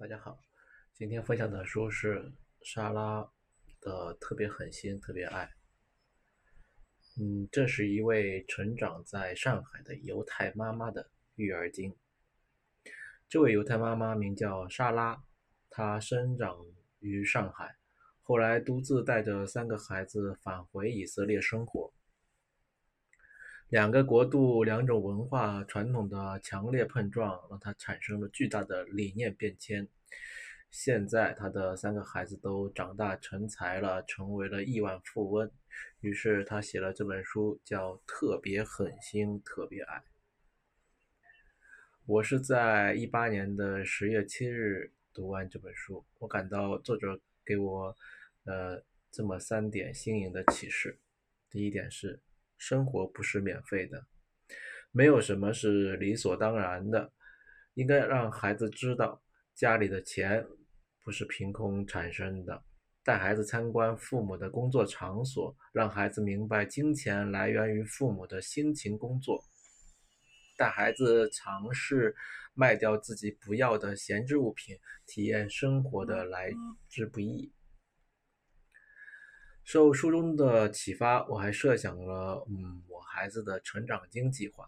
大家好，今天分享的书是莎拉的《特别狠心特别爱》。嗯，这是一位成长在上海的犹太妈妈的育儿经。这位犹太妈妈名叫莎拉，她生长于上海，后来独自带着三个孩子返回以色列生活。两个国度、两种文化传统的强烈碰撞，让他产生了巨大的理念变迁。现在，他的三个孩子都长大成才了，成为了亿万富翁。于是，他写了这本书，叫《特别狠心特别爱》。我是在一八年的十月七日读完这本书，我感到作者给我，呃，这么三点新颖的启示。第一点是。生活不是免费的，没有什么是理所当然的。应该让孩子知道，家里的钱不是凭空产生的。带孩子参观父母的工作场所，让孩子明白金钱来源于父母的辛勤工作。带孩子尝试卖掉自己不要的闲置物品，体验生活的来之不易。受书中的启发，我还设想了，嗯，我孩子的成长经计划，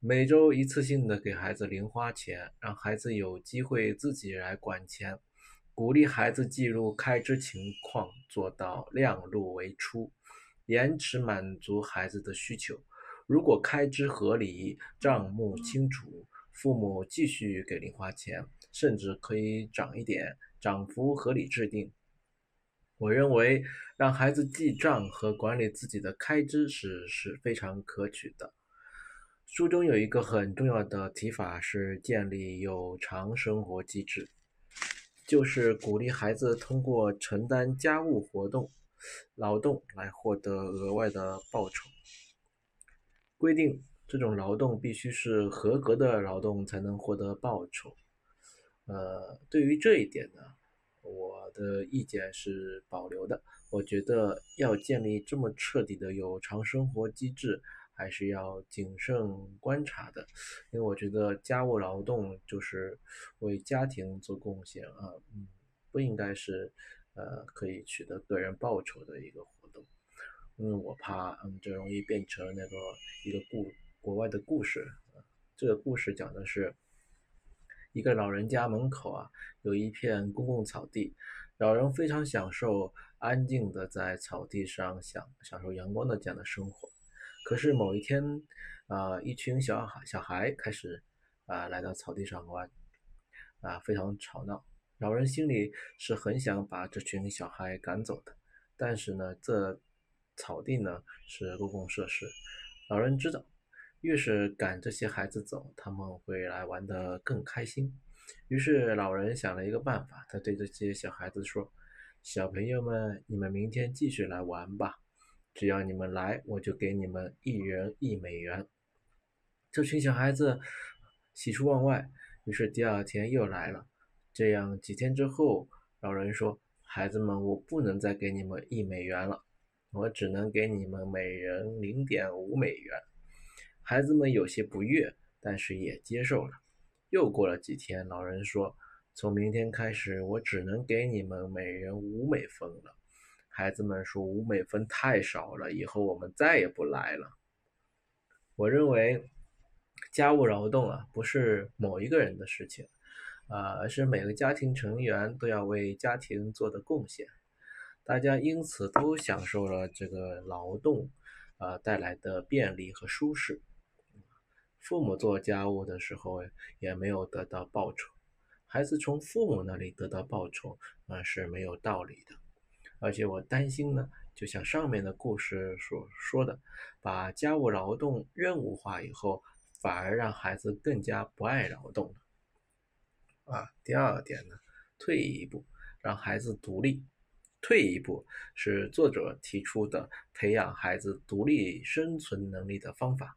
每周一次性的给孩子零花钱，让孩子有机会自己来管钱，鼓励孩子记录开支情况，做到量入为出，延迟满足孩子的需求。如果开支合理，账目清楚，父母继续给零花钱，甚至可以涨一点，涨幅合理制定。我认为让孩子记账和管理自己的开支是是非常可取的。书中有一个很重要的提法是建立有偿生活机制，就是鼓励孩子通过承担家务活动、劳动来获得额外的报酬。规定这种劳动必须是合格的劳动才能获得报酬。呃，对于这一点呢？我的意见是保留的。我觉得要建立这么彻底的有偿生活机制，还是要谨慎观察的。因为我觉得家务劳动就是为家庭做贡献啊，嗯，不应该是呃可以取得个人报酬的一个活动。因为我怕，嗯，这容易变成那个一个故国外的故事。这个故事讲的是。一个老人家门口啊，有一片公共草地，老人非常享受安静的在草地上享享受阳光的这样的生活。可是某一天，啊，一群小孩小孩开始啊来到草地上玩，啊，非常吵闹。老人心里是很想把这群小孩赶走的，但是呢，这草地呢是公共设施，老人知道。越是赶这些孩子走，他们会来玩得更开心。于是老人想了一个办法，他对这些小孩子说：“小朋友们，你们明天继续来玩吧，只要你们来，我就给你们一人一美元。”这群小孩子喜出望外，于是第二天又来了。这样几天之后，老人说：“孩子们，我不能再给你们一美元了，我只能给你们每人零点五美元。”孩子们有些不悦，但是也接受了。又过了几天，老人说：“从明天开始，我只能给你们每人五美分了。”孩子们说：“五美分太少了，以后我们再也不来了。”我认为，家务劳动啊，不是某一个人的事情，啊，而是每个家庭成员都要为家庭做的贡献。大家因此都享受了这个劳动啊带来的便利和舒适。父母做家务的时候也没有得到报酬，孩子从父母那里得到报酬那是没有道理的。而且我担心呢，就像上面的故事所说的，把家务劳动任务化以后，反而让孩子更加不爱劳动了。啊，第二点呢，退一步让孩子独立。退一步是作者提出的培养孩子独立生存能力的方法。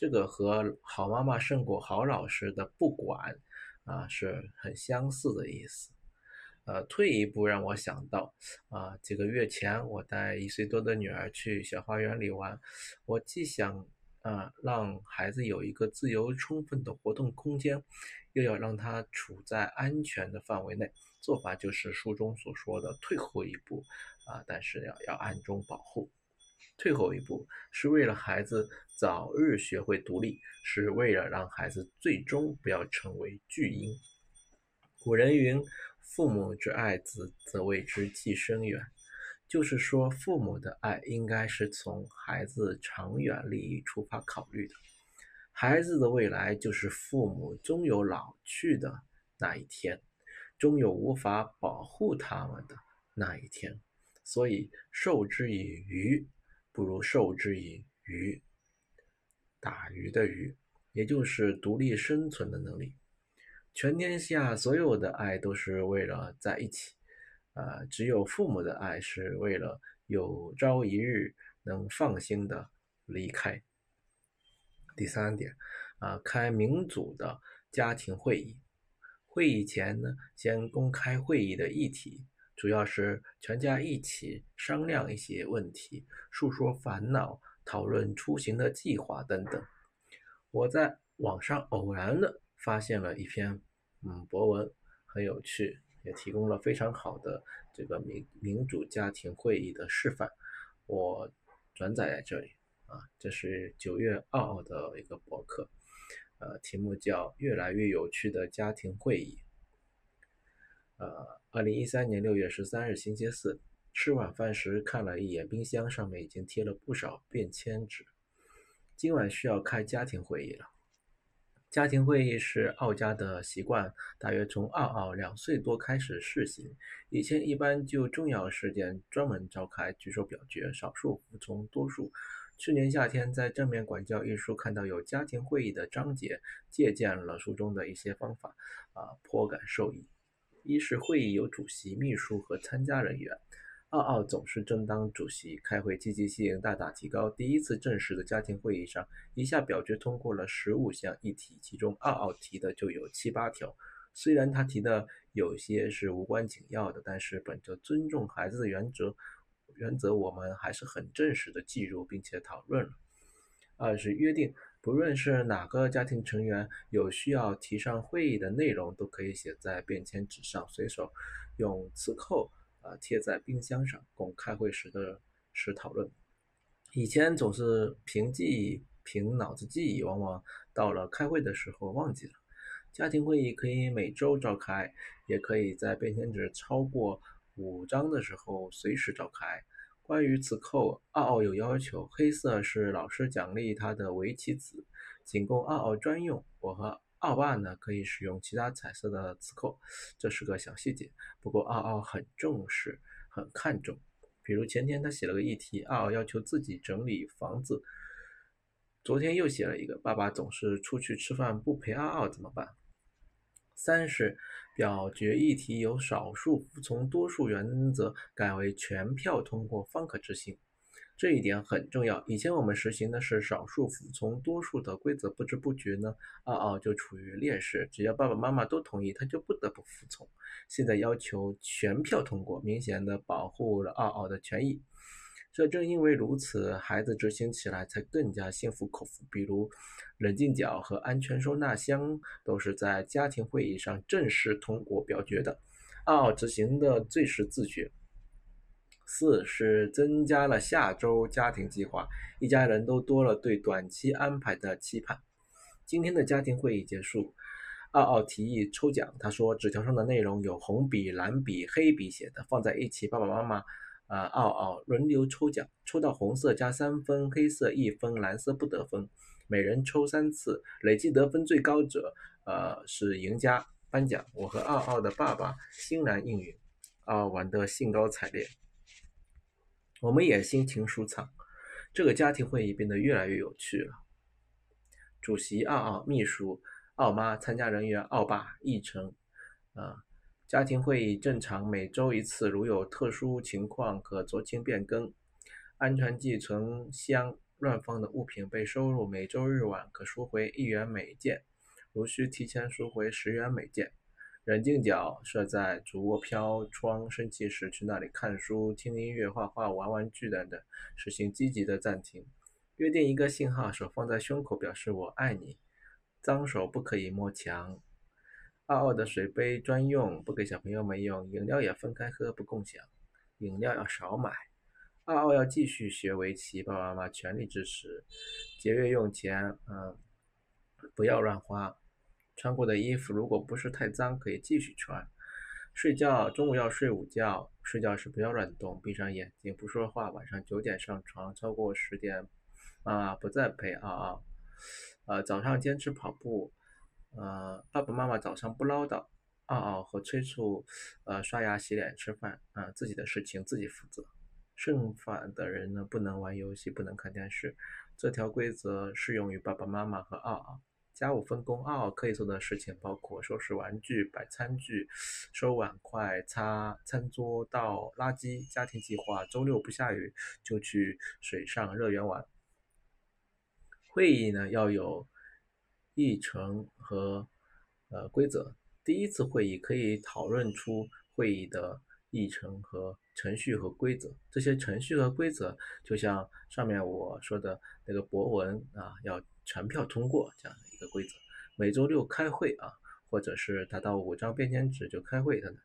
这个和好妈妈胜过好老师的不管啊是很相似的意思。呃，退一步让我想到啊，几个月前我带一岁多的女儿去小花园里玩，我既想啊让孩子有一个自由充分的活动空间，又要让他处在安全的范围内，做法就是书中所说的退后一步啊，但是要要暗中保护。退后一步是为了孩子早日学会独立，是为了让孩子最终不要成为巨婴。古人云：“父母之爱子，则为之计深远。”就是说，父母的爱应该是从孩子长远利益出发考虑的。孩子的未来就是父母终有老去的那一天，终有无法保护他们的那一天。所以，授之以鱼，不如授之以渔。打鱼的鱼，也就是独立生存的能力。全天下所有的爱都是为了在一起。啊，只有父母的爱是为了有朝一日能放心的离开。第三点，啊，开民主的家庭会议。会议前呢，先公开会议的议题，主要是全家一起商量一些问题，诉说烦恼，讨论出行的计划等等。我在网上偶然的发现了一篇嗯博文，很有趣。也提供了非常好的这个民民主家庭会议的示范，我转载在这里啊，这是九月二号的一个博客，呃，题目叫《越来越有趣的家庭会议》。呃，二零一三年六月十三日星期四，吃晚饭时看了一眼冰箱，上面已经贴了不少便签纸，今晚需要开家庭会议了。家庭会议是奥家的习惯，大约从奥奥两岁多开始试行。以前一般就重要事件专门召开，举手表决，少数服从多数。去年夏天在《正面管教》一书看到有家庭会议的章节，借鉴了书中的一些方法，啊，颇感受益。一是会议有主席、秘书和参加人员。奥奥总是正当主席，开会积极性大大提高。第一次正式的家庭会议上，一下表决通过了十五项议题，其中奥奥提的就有七八条。虽然他提的有些是无关紧要的，但是本着尊重孩子的原则，原则我们还是很正式的记入并且讨论了。二是约定，不论是哪个家庭成员有需要提上会议的内容，都可以写在便签纸上，随手用磁扣。啊，贴在冰箱上，供开会时的时讨论。以前总是凭记忆、凭脑子记忆，往往到了开会的时候忘记了。家庭会议可以每周召开，也可以在便签纸超过五张的时候随时召开。关于此扣，奥奥有要求，黑色是老师奖励他的围棋子，仅供奥奥专用。我和奥爸呢可以使用其他彩色的磁扣，这是个小细节。不过奥奥很重视，很看重。比如前天他写了个议题，奥奥要求自己整理房子。昨天又写了一个，爸爸总是出去吃饭不陪奥奥怎么办？三是表决议题由少数服从多数原则改为全票通过方可执行。这一点很重要。以前我们实行的是少数服从多数的规则，不知不觉呢，奥奥就处于劣势。只要爸爸妈妈都同意，他就不得不服从。现在要求全票通过，明显的保护了奥奥的权益。这正因为如此，孩子执行起来才更加心服口服。比如，冷静角和安全收纳箱都是在家庭会议上正式通过表决的，奥奥执行的最是自觉。四是增加了下周家庭计划，一家人都多了对短期安排的期盼。今天的家庭会议结束，奥奥提议抽奖。他说纸条上的内容有红笔、蓝笔、黑笔写的，放在一起，爸爸妈妈啊，奥奥轮流抽奖，抽到红色加三分，黑色一分，蓝色不得分，每人抽三次，累计得分最高者呃是赢家。颁奖，我和奥奥的爸爸欣然应允，奥玩得兴高采烈。我们也心情舒畅，这个家庭会议变得越来越有趣了。主席奥奥，秘书奥妈，参加人员奥爸、议程。啊，家庭会议正常每周一次，如有特殊情况可酌情变更。安全寄存箱乱放的物品被收入，每周日晚可赎回一元每件，如需提前赎回十元每件。人静角设在主卧飘窗，生气时去那里看书、听音乐、画画、玩玩具等等，实行积极的暂停。约定一个信号，手放在胸口表示我爱你。脏手不可以摸墙。二二的水杯专用，不给小朋友们用；饮料也分开喝，不共享。饮料要少买。二二要继续学围棋，爸爸妈妈全力支持，节约用钱，嗯，不要乱花。穿过的衣服如果不是太脏，可以继续穿。睡觉中午要睡午觉，睡觉时不要乱动，闭上眼睛不说话。晚上九点上床，超过十点，啊，不再陪啊啊。呃，早上坚持跑步，呃，爸爸妈妈早上不唠叨，嗷嗷和催促，呃，刷牙、洗脸、吃饭，啊，自己的事情自己负责。剩饭的人呢，不能玩游戏，不能看电视。这条规则适用于爸爸妈妈和嗷嗷。家务分工，二可以做的事情包括收拾玩具、摆餐具、收碗筷、擦餐桌、倒垃圾。家庭计划：周六不下雨就去水上乐园玩。会议呢要有议程和呃规则。第一次会议可以讨论出会议的议程和程序和规则。这些程序和规则就像上面我说的那个博文啊，要。全票通过这样的一个规则，每周六开会啊，或者是达到五张便签纸就开会等等，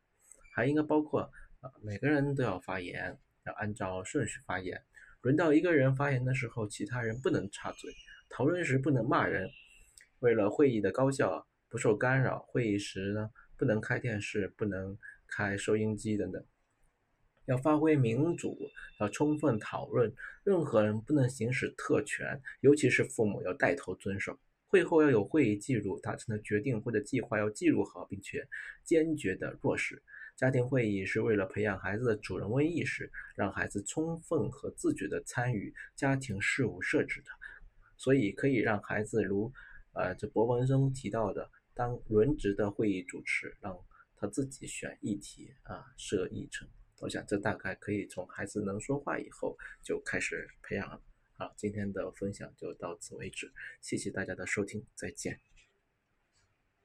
还应该包括啊，每个人都要发言，要按照顺序发言。轮到一个人发言的时候，其他人不能插嘴。讨论时不能骂人。为了会议的高效，不受干扰，会议时呢不能开电视，不能开收音机等等。要发挥民主，要充分讨论，任何人不能行使特权，尤其是父母要带头遵守。会后要有会议记录，达成的决定或者计划要记录好，并且坚决的落实。家庭会议是为了培养孩子的主人翁意识，让孩子充分和自觉的参与家庭事务设置的，所以可以让孩子如，呃，这博文中提到的，当轮值的会议主持，让他自己选议题啊，设议程。我想这大概可以从孩子能说话以后就开始培养了。好，今天的分享就到此为止，谢谢大家的收听，再见。